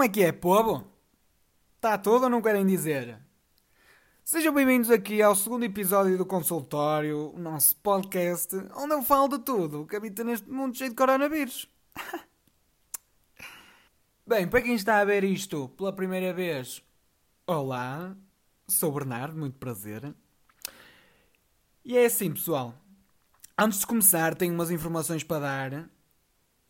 Como é que é, povo? Está tudo ou não querem dizer? Sejam bem-vindos aqui ao segundo episódio do Consultório, o nosso podcast, onde eu falo de tudo que habita neste mundo cheio de coronavírus. Bem, para quem está a ver isto pela primeira vez, olá, sou o Bernardo, muito prazer. E é assim, pessoal. Antes de começar, tenho umas informações para dar.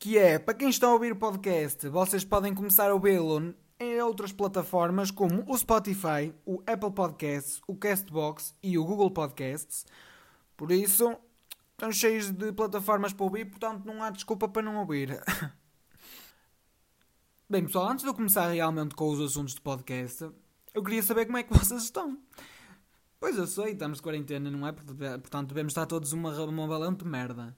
Que é, para quem está a ouvir o podcast, vocês podem começar a ouvi-lo em outras plataformas como o Spotify, o Apple Podcasts, o Castbox e o Google Podcasts. Por isso, estão cheios de plataformas para ouvir, portanto não há desculpa para não ouvir. Bem, pessoal, antes de eu começar realmente com os assuntos de podcast, eu queria saber como é que vocês estão. Pois eu sei, estamos de quarentena, não é? Portanto, devemos estar todos uma, uma valente merda.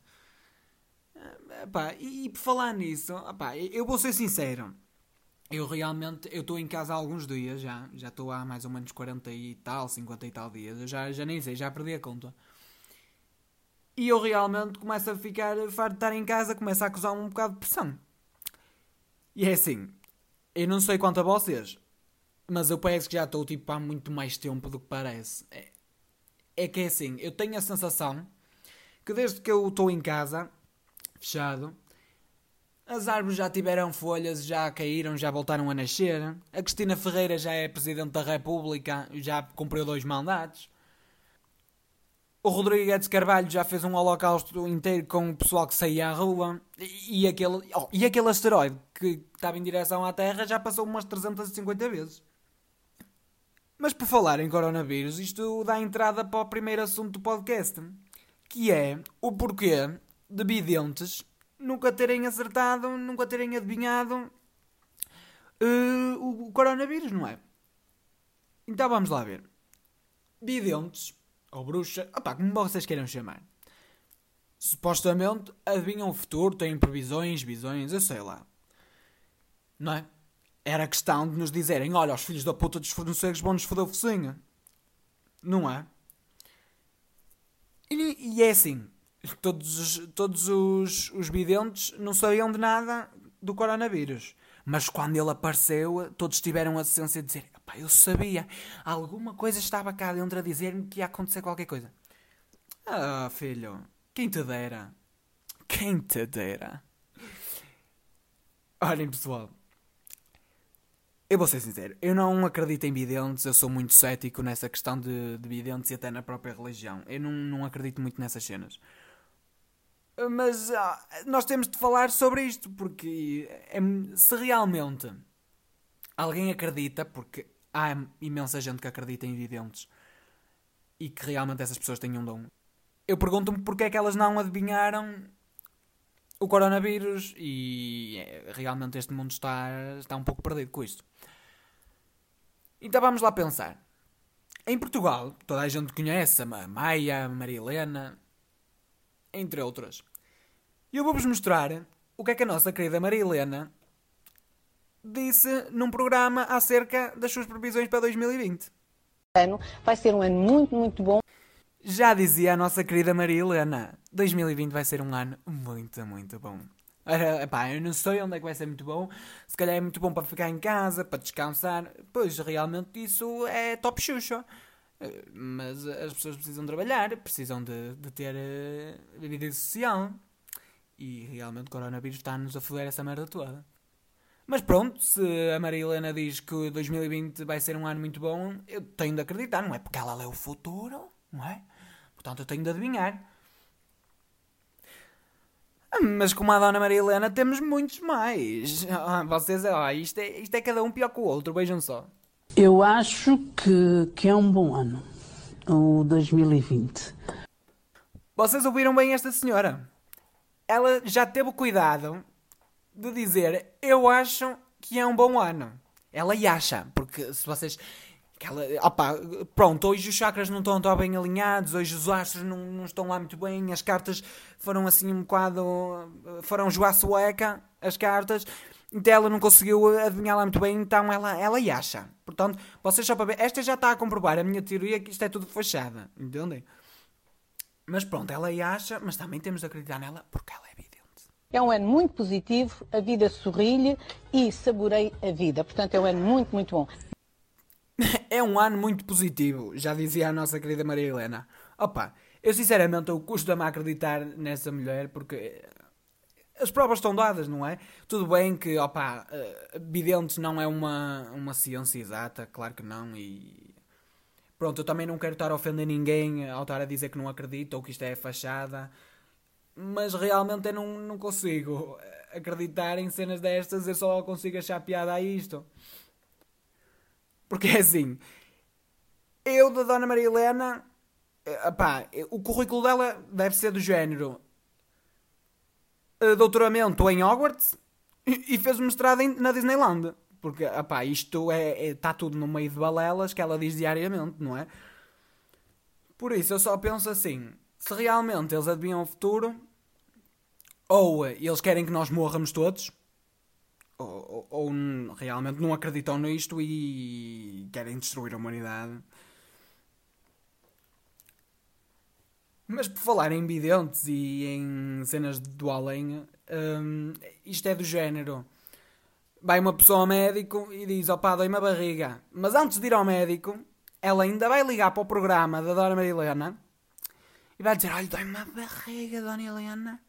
Epá, e, e por falar nisso, epá, eu vou ser sincero. Eu realmente, eu estou em casa há alguns dias já, já estou há mais ou menos 40 e tal, 50 e tal dias, eu já, já nem sei, já perdi a conta. E eu realmente começo a ficar farto de estar em casa, começo a acusar um bocado de pressão. E é assim, eu não sei quanto a vocês, mas eu parece que já estou tipo há muito mais tempo do que parece. É, é que é assim, eu tenho a sensação que desde que eu estou em casa, fechado, as árvores já tiveram folhas, já caíram, já voltaram a nascer. A Cristina Ferreira já é Presidente da República, já cumpriu dois mandatos. O Rodrigo Guedes Carvalho já fez um holocausto inteiro com o pessoal que saía à rua. E, e aquele, oh, e aquele asteroide que estava em direção à Terra já passou umas 350 vezes. Mas por falar em coronavírus, isto dá entrada para o primeiro assunto do podcast, que é o porquê de videntes nunca terem acertado, nunca terem adivinhado uh, o, coronavírus, não é? Então vamos lá ver. Videntes, ou bruxa, opá, como vocês queiram chamar. Supostamente adivinham o futuro, têm previsões, visões, eu sei lá. Não é? Era questão de nos dizerem: olha, os filhos da puta dos fornecedores vão nos foder o focinho. Não é? E, e, é assim: todos, os, todos os, os videntes não sabiam de nada do coronavírus. Mas quando ele apareceu, todos tiveram a sensação de dizer: Pá, eu sabia, alguma coisa estava cá dentro a dizer-me que ia acontecer qualquer coisa. Ah, filho, quem te dera? Quem te dera? Olhem, pessoal, eu vou ser sincero, eu não acredito em videntes, eu sou muito cético nessa questão de, de videntes e até na própria religião. Eu não, não acredito muito nessas cenas. Mas ah, nós temos de falar sobre isto, porque é, se realmente alguém acredita, porque há imensa gente que acredita em videntes e que realmente essas pessoas têm um dom. Eu pergunto-me porque é que elas não adivinharam o coronavírus e é, realmente este mundo está, está um pouco perdido com isto. Então vamos lá pensar. Em Portugal, toda a gente conhece a Maia, a Maria Helena, entre outras. E eu vou-vos mostrar o que é que a nossa querida Maria Helena disse num programa acerca das suas previsões para 2020. Ano vai ser um ano muito, muito bom. Já dizia a nossa querida Maria Helena, 2020 vai ser um ano muito, muito bom. Ora, epá, eu não sei onde é que vai ser muito bom. Se calhar é muito bom para ficar em casa, para descansar. Pois, realmente isso é top xuxa. Mas as pessoas precisam trabalhar, precisam de, de ter uh, vida social. E realmente o coronavírus está-nos a foder essa merda toda. Mas pronto, se a Maria Helena diz que 2020 vai ser um ano muito bom, eu tenho de acreditar, não é? Porque ela lê o futuro, não é? Portanto, eu tenho de adivinhar. Mas como a Dona Maria Helena, temos muitos mais. Ah, vocês, ah, isto, é, isto é cada um pior que o outro, vejam só. Eu acho que, que é um bom ano, o 2020. Vocês ouviram bem esta senhora? Ela já teve o cuidado de dizer: Eu acho que é um bom ano. Ela acha, porque se vocês. Aquela, opa, pronto, hoje os chakras não estão tão bem alinhados, hoje os astros não, não estão lá muito bem, as cartas foram assim um bocado. foram joar sueca, as cartas, então ela não conseguiu adivinhar lá muito bem, então ela, ela acha. Portanto, vocês só para ver, esta já está a comprovar a minha teoria que isto é tudo fachada, entendem? Mas pronto, ela acha, mas também temos de acreditar nela porque ela é vidente. É um ano muito positivo, a vida sorri-lhe e saborei a vida. Portanto, é um ano muito, muito bom. É um ano muito positivo, já dizia a nossa querida Maria Helena. Opa, eu sinceramente eu custa-me a acreditar nessa mulher porque as provas estão dadas, não é? Tudo bem que, opa, uh, videntes não é uma, uma ciência exata, claro que não, e pronto, eu também não quero estar a ofender ninguém ao estar a dizer que não acredito ou que isto é fachada, mas realmente eu não, não consigo acreditar em cenas destas, eu só consigo achar piada a isto. Porque é assim, eu da Dona Maria Helena, opá, o currículo dela deve ser do género doutoramento em Hogwarts e fez mestrado na Disneyland. Porque, opá, isto é, está é, tudo no meio de balelas que ela diz diariamente, não é? Por isso, eu só penso assim: se realmente eles adivinham o futuro, ou eles querem que nós morramos todos, ou, ou, ou realmente não acreditam nisto e querem destruir a humanidade. Mas por falar em videntes e em cenas do além, um, isto é do género. Vai uma pessoa ao médico e diz: opá, dói-me a barriga. Mas antes de ir ao médico, ela ainda vai ligar para o programa da Dona Maria Helena e vai dizer: olha, dói-me a barriga, Dona Helena.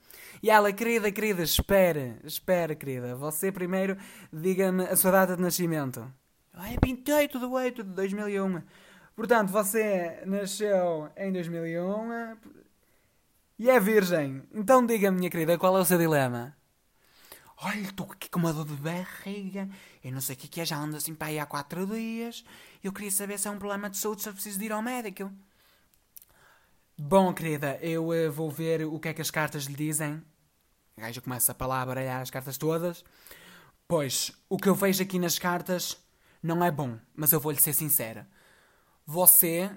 E ela, querida, querida, espera, espera, querida. Você primeiro diga-me a sua data de nascimento. É 28 de 8 de 2001. Portanto, você nasceu em 2001 e é virgem. Então diga-me, minha querida, qual é o seu dilema? Olha, estou aqui com uma dor de barriga. Eu não sei o que é, já ando assim para aí há quatro dias. Eu queria saber se é um problema de saúde, se eu preciso de ir ao médico. Bom, querida, eu uh, vou ver o que é que as cartas lhe dizem. A gaja começa a baralhar as cartas todas. Pois, o que eu vejo aqui nas cartas não é bom, mas eu vou-lhe ser sincera você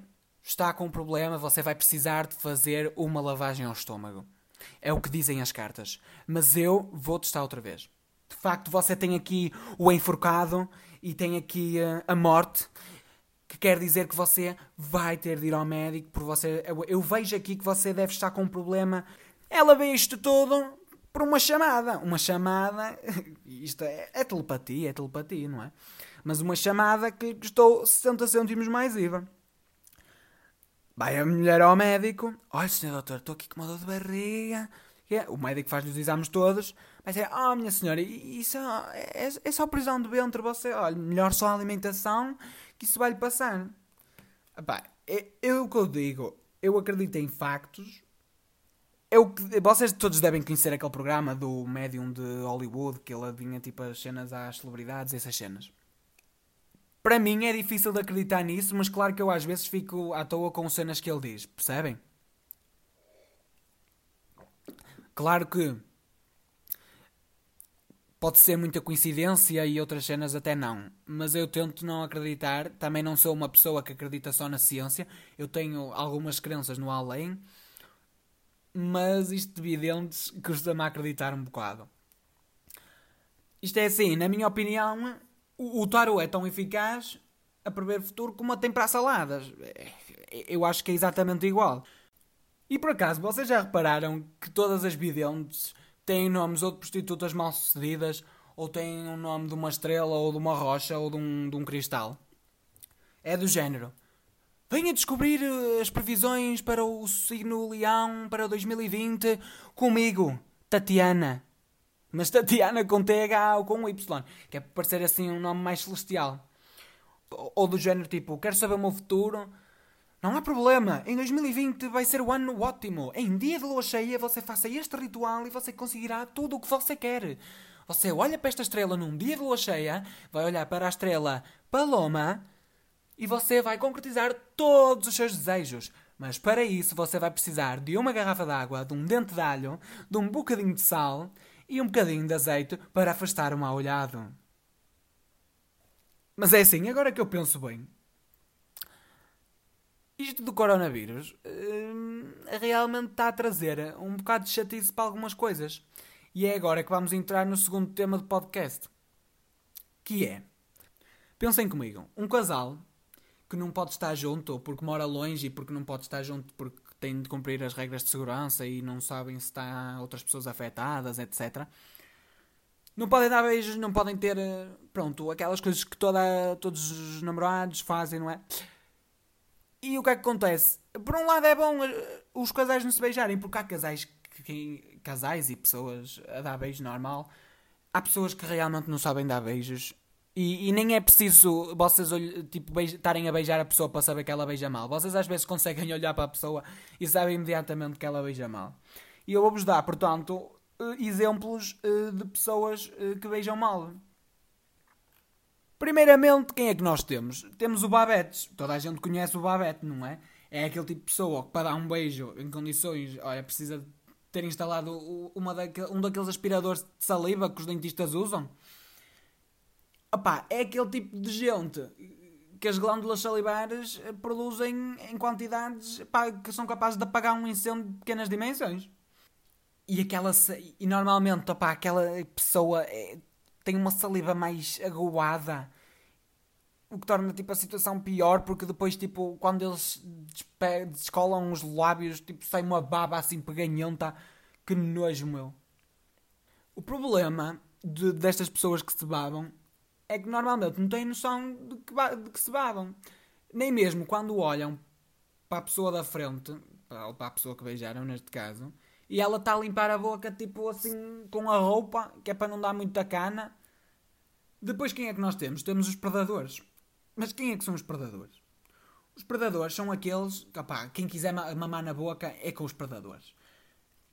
está com um problema, você vai precisar de fazer uma lavagem ao estômago. É o que dizem as cartas. Mas eu vou testar outra vez. De facto, você tem aqui o enforcado e tem aqui uh, a morte, que quer dizer que você vai ter de ir ao médico por você. Eu, eu vejo aqui que você deve estar com um problema. Ela vê isto tudo por uma chamada. Uma chamada. Isto é, é telepatia, é telepatia, não é? Mas uma chamada que custou 60 cêntimos mais IVA. Vai a mulher ao médico. Olha, senhor doutor, estou aqui com uma dor de barriga. O médico faz-lhe os exames todos. Vai dizer, oh minha senhora, isso é, é só prisão de ventre. Você, olha, melhor só a alimentação que isso vai-lhe passar. Epá, é, eu o que eu digo, eu acredito em factos. Eu, vocês todos devem conhecer aquele programa do médium de Hollywood que ele adivinha tipo as cenas às celebridades, essas cenas. Para mim é difícil de acreditar nisso, mas claro que eu às vezes fico à toa com cenas que ele diz, percebem? Claro que pode ser muita coincidência e outras cenas até não, mas eu tento não acreditar. Também não sou uma pessoa que acredita só na ciência, eu tenho algumas crenças no além, mas isto de videntes custa-me acreditar um bocado. Isto é assim, na minha opinião, o, o tarot é tão eficaz a prever o futuro como a temperar saladas. É, eu acho que é exatamente igual. E por acaso, vocês já repararam que todas as videntes têm nomes ou de prostitutas mal sucedidas, ou têm um nome de uma estrela, ou de uma rocha, ou de um, de um cristal? É do género. Venha descobrir eh, as previsões para o signo Leão para 2020 comigo, Tatiana. Mas Tatiana com TH ou com Y, que é para parecer assim um nome mais celestial. Ou do género tipo, quero saber o meu futuro. Não há problema, em 2020 vai ser o ano ótimo. Em dia de lua cheia você faça este ritual e você conseguirá tudo o que você quer. Você olha para esta estrela num dia de lua cheia, vai olhar para a estrela Paloma e você vai concretizar todos os seus desejos. Mas para isso você vai precisar de uma garrafa d'água, de um dente de alho, de um bocadinho de sal e um bocadinho de azeite para afastar o mau olhado. Mas é assim, agora que eu penso bem, isto do coronavírus hum, realmente está a trazer um bocado de chatice para algumas coisas. E é agora que vamos entrar no segundo tema do podcast. Que é, pensem comigo, um casal que não pode estar junto, ou porque mora longe e porque não pode estar junto porque têm de cumprir as regras de segurança e não sabem se está outras pessoas afetadas, etc. Não podem dar beijos, não podem ter, eh, pronto, aquelas coisas que toda, todos os namorados fazem, não é? E o que é que acontece? Por um lado é bom eh, os casais não se beijarem, porque há casais, que, casais e pessoas a dar beijo normal. Há pessoas que realmente não sabem dar beijos e, e, nem é preciso vocês tipo, estarem a beijar a pessoa para saber que ela beija mal. Vocês às vezes conseguem olhar para a pessoa e sabem imediatamente que ela beija mal. E eu vou-vos dar, portanto, eh, exemplos eh, de pessoas eh, que beijam mal. Primeiramente, quem é que nós temos? Temos o Babette. Toda a gente conhece o Babette, não é? É aquele tipo de pessoa que para dar um beijo em condições, olha, precisa ter instalado uma um daqueles aspiradores de saliva que os dentistas usam Opá, é aquele tipo de gente que as glândulas salivares eh, produzem em quantidades pá, que são capazes de apagar um incêndio de pequenas dimensões. E aquela e normalmente opá, aquela pessoa é, tem uma saliva mais aguada, o que torna tipo a situação pior porque depois tipo quando eles descolam os lábios tipo sai uma baba assim peganhenta que nojo meu. O problema de, destas pessoas que se babam é que normalmente não têm noção de que, de que se babam. Nem mesmo quando olham para a pessoa da frente, para, para a pessoa que beijaram neste caso, e ela está a limpar a boca tipo assim com a roupa, que é para não dar muita cana. Depois quem é que nós temos? Temos os predadores. Mas quem é que são os predadores? Os predadores são aqueles que, quem quiser mamar na boca é com os predadores.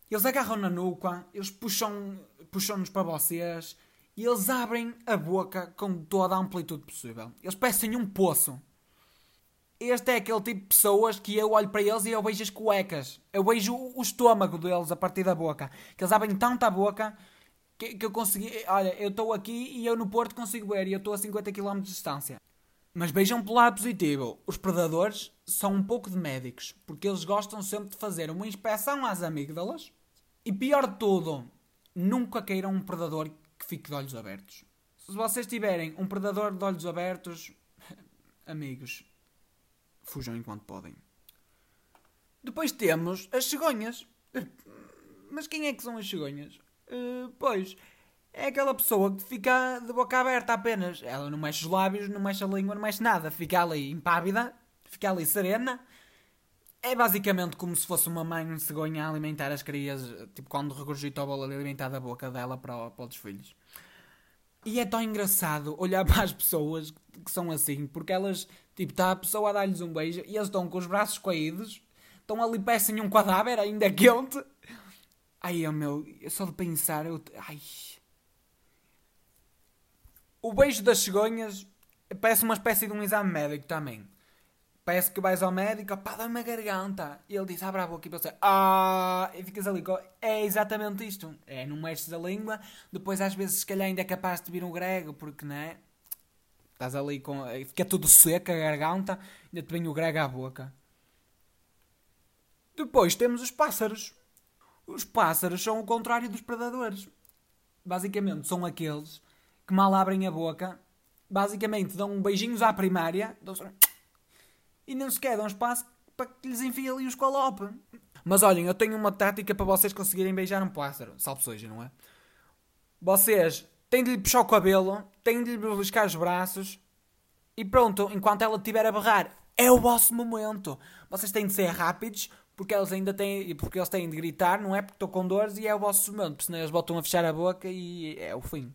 Eles agarram na nuca, eles puxam, puxam-nos para vocês, e eles abrem a boca com toda a amplitude possível. Eles parecem um poço. Este é aquele tipo de pessoas que eu olho para eles e eu vejo as cuecas. Eu vejo o estômago deles a partir da boca. Que eles abrem tanto a boca que, que eu consegui. Olha, eu estou aqui e eu no Porto consigo ver e eu estou a 50 km de distância. Mas vejam pelo lado positivo: os predadores são um pouco de médicos, porque eles gostam sempre de fazer uma inspeção às amígdalas. E pior de tudo, nunca queiram um predador que fique de olhos abertos. Se vocês tiverem um predador de olhos abertos, amigos, fujam enquanto podem. Depois temos as cegonhas. Mas quem é que são as cegonhas? Uh, pois, é aquela pessoa que fica de boca aberta apenas. Ela não mexe os lábios, não mexe a língua, não mexe nada. Fica ali impávida, fica ali serena. É basicamente como se fosse uma mãe cegonha a alimentar as crias, tipo quando regurgita o bolo alimentar da boca dela para, para os filhos. E é tão engraçado olhar para as pessoas que são assim, porque elas, tipo, está a pessoa a dar-lhes um beijo e eles estão com os braços caídos, estão ali, parecem um cadáver ainda quente. Ai, oh meu, só de pensar, eu. Ai. O beijo das cegonhas parece uma espécie de um exame médico também. Parece que vais ao médico, pá, dá-me a garganta. E ele diz, abre a boca e você, ah, e ficas ali. É exatamente isto. É, não mexes a língua, depois às vezes se calhar ainda é capaz de vir um grego, porque não é? Estás ali com. Fica tudo seco a garganta, ainda te vem o grego à boca. Depois temos os pássaros. Os pássaros são o contrário dos predadores. Basicamente são aqueles que mal abrem a boca, basicamente dão beijinhos à primária, dão e nem sequer dão espaço para que lhes enfie ali os colope. Mas olhem, eu tenho uma tática para vocês conseguirem beijar um pássaro. Salve seja, não é? Vocês têm de lhe puxar o cabelo, têm de lhe beliscar os braços e pronto, enquanto ela estiver a berrar, é o vosso momento. Vocês têm de ser rápidos porque eles ainda têm, porque eles têm de gritar, não é? Porque estou com dores e é o vosso momento, porque senão eles botam a fechar a boca e é o fim.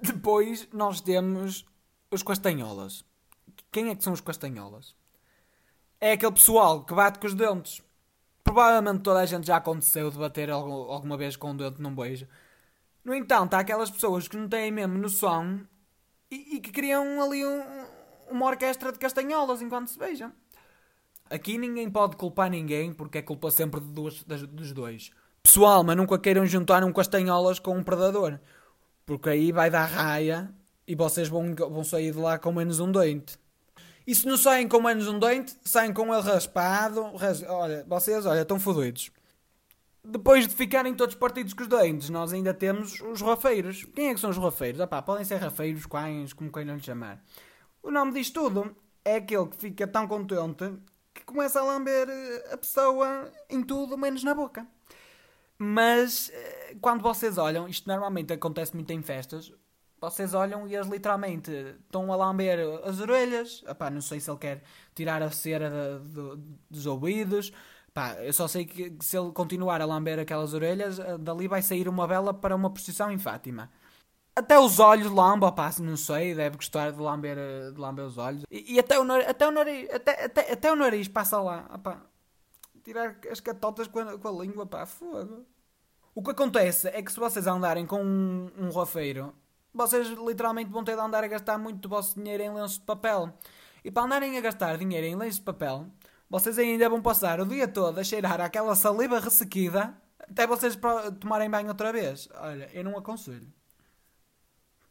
Depois nós temos os castanholas. Quem é que são os castanholas? É aquele pessoal que bate com os dentes. Provavelmente toda a gente já aconteceu de bater alguma vez com o dente num beijo. No entanto, há aquelas pessoas que não têm mesmo noção e, e que criam ali um, uma orquestra de castanholas enquanto se beijam. Aqui ninguém pode culpar ninguém porque é culpa sempre duas, dos dois. Pessoal, mas nunca queiram juntar um castanholas com um predador. Porque aí vai dar raia e vocês vão, vão sair de lá com menos um dente. E se não saem com menos um dente, saem com ele raspado. Ras... Olha, vocês, olha, estão fodidos. Depois de ficarem todos partidos com os dentes, nós ainda temos os rafeiros. Quem é que são os rafeiros? Epá, podem ser rafeiros, quais, como queiram lhe chamar. O nome disto tudo é aquele que fica tão contente que começa a lamber a pessoa em tudo, menos na boca. Mas eh, quando vocês olham, isto normalmente acontece muito em festas, vocês olham e eles literalmente estão a lamber as orelhas. Epá, não sei se ele quer tirar a cera de, de, dos ouvidos. Epá, eu só sei que se ele continuar a lamber aquelas orelhas, eh, dali vai sair uma vela para uma procissão em Fátima. Até os olhos lamba, opá, não sei, deve gostar de lamber, eh, de lamber os olhos. E, e até, o nariz, até o nariz, até, até, até o nariz passa lá, opá. Tirar as catotas com a, com a língua, pá, fogo. O que acontece é que se vocês andarem com um, um rofeiro vocês literalmente vão ter de andar a gastar muito do vosso dinheiro em lenços de papel. E para andarem a gastar dinheiro em lenços de papel, vocês ainda vão passar o dia todo a cheirar aquela saliva ressequida até vocês tomarem banho outra vez. Olha, eu não aconselho.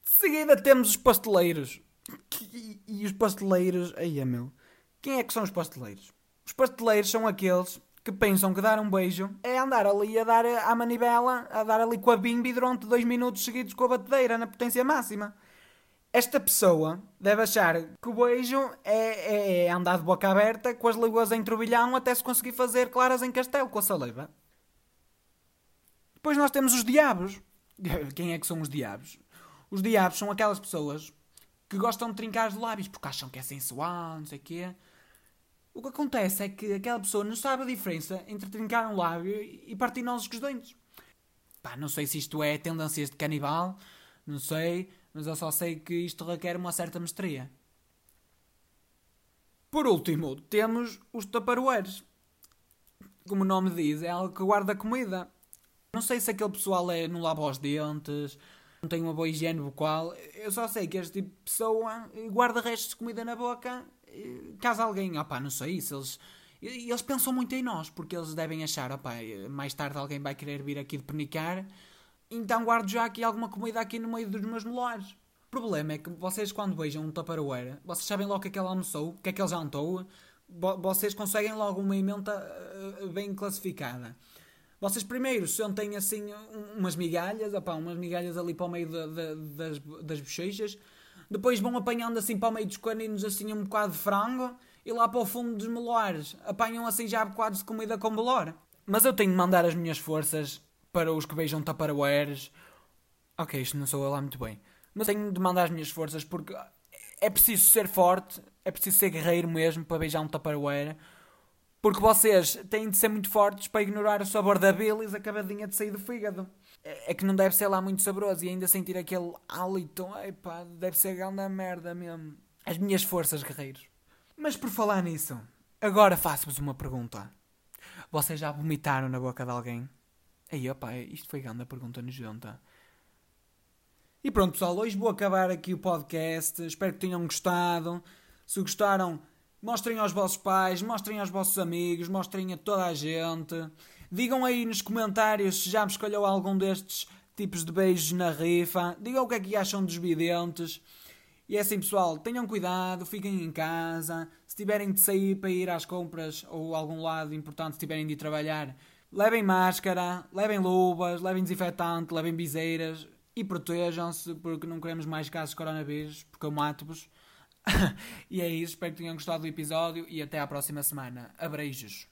De seguida temos os pasteleiros. E, e os pasteleiros. Aí é meu. Quem é que são os pasteleiros? Os pasteleiros são aqueles que pensam que dar um beijo é andar ali a dar à manivela, a dar ali com a bimbi durante dois minutos seguidos com a batedeira na potência máxima. Esta pessoa deve achar que o beijo é, é, é andar de boca aberta com as línguas em turbilhão até se conseguir fazer claras em castelo com a saliva. Depois nós temos os diabos. Quem é que são os diabos? Os diabos são aquelas pessoas que gostam de trincar os lábios porque acham que é sensual, não sei o quê. O que acontece é que aquela pessoa não sabe a diferença entre trincar um lábio e partir nozes com os dentes. Pá, não sei se isto é tendências de canibal, não sei, mas eu só sei que isto requer uma certa mestria. Por último, temos os taparoeiros. Como o nome diz, é algo que guarda comida. Não sei se aquele pessoal é não lava os dentes, não tem uma boa higiene bucal. Eu só sei que este tipo de pessoa guarda restos de comida na boca caso alguém, opá, não sei, se eles. Eles pensam muito em nós, porque eles devem achar, opá, mais tarde alguém vai querer vir aqui de penicar, então guardo já aqui alguma comida aqui no meio dos meus molares. O problema é que vocês, quando beijam um taparoeira, vocês sabem logo o que é que ele almoçou, o que é que ele jantou, vocês conseguem logo uma emenda uh, bem classificada. Vocês primeiro sentem assim umas migalhas, opá, umas migalhas ali para o meio de, de, das, das bochechas, depois vão apanhando assim para o meio dos caninos assim um bocado de frango e lá para o fundo dos molares apanham assim já bocados de comida com bolor. Mas eu tenho de mandar as minhas forças para os que beijam taparoeiros. Ok, isto não sou lá muito bem. Mas tenho de mandar as minhas forças porque é preciso ser forte, é preciso ser guerreiro mesmo para beijar um taparoeira. Porque vocês têm de ser muito fortes para ignorar o sabor da bilis acabadinha de sair do fígado é que não deve ser lá muito saboroso e ainda sentir aquele hálito, epá, deve ser grande merda mesmo. As minhas forças, guerreiros. Mas por falar nisso, agora faço-vos uma pergunta. Vocês já vomitaram na boca de alguém? Aí, opá, isto foi grande a pergunta nojenta. E pronto, pessoal, hoje vou acabar aqui o podcast. Espero que tenham gostado. Se gostaram, mostrem aos vossos pais, mostrem aos vossos amigos, mostrem a toda a gente. Digam aí nos comentários se já me escolheu algum destes tipos de beijos na rifa. Digam o que é que acham dos videntes. E é assim, pessoal, tenham cuidado, fiquem em casa. Se tiverem de sair para ir às compras ou a algum lado importante, se tiverem de ir trabalhar, levem máscara, levem luvas, levem desinfetante, levem biseiras e protejam-se porque não queremos mais casos de coronavírus, porque eu mato-vos. e é isso, espero que tenham gostado do episódio e até à próxima semana. Abreijos.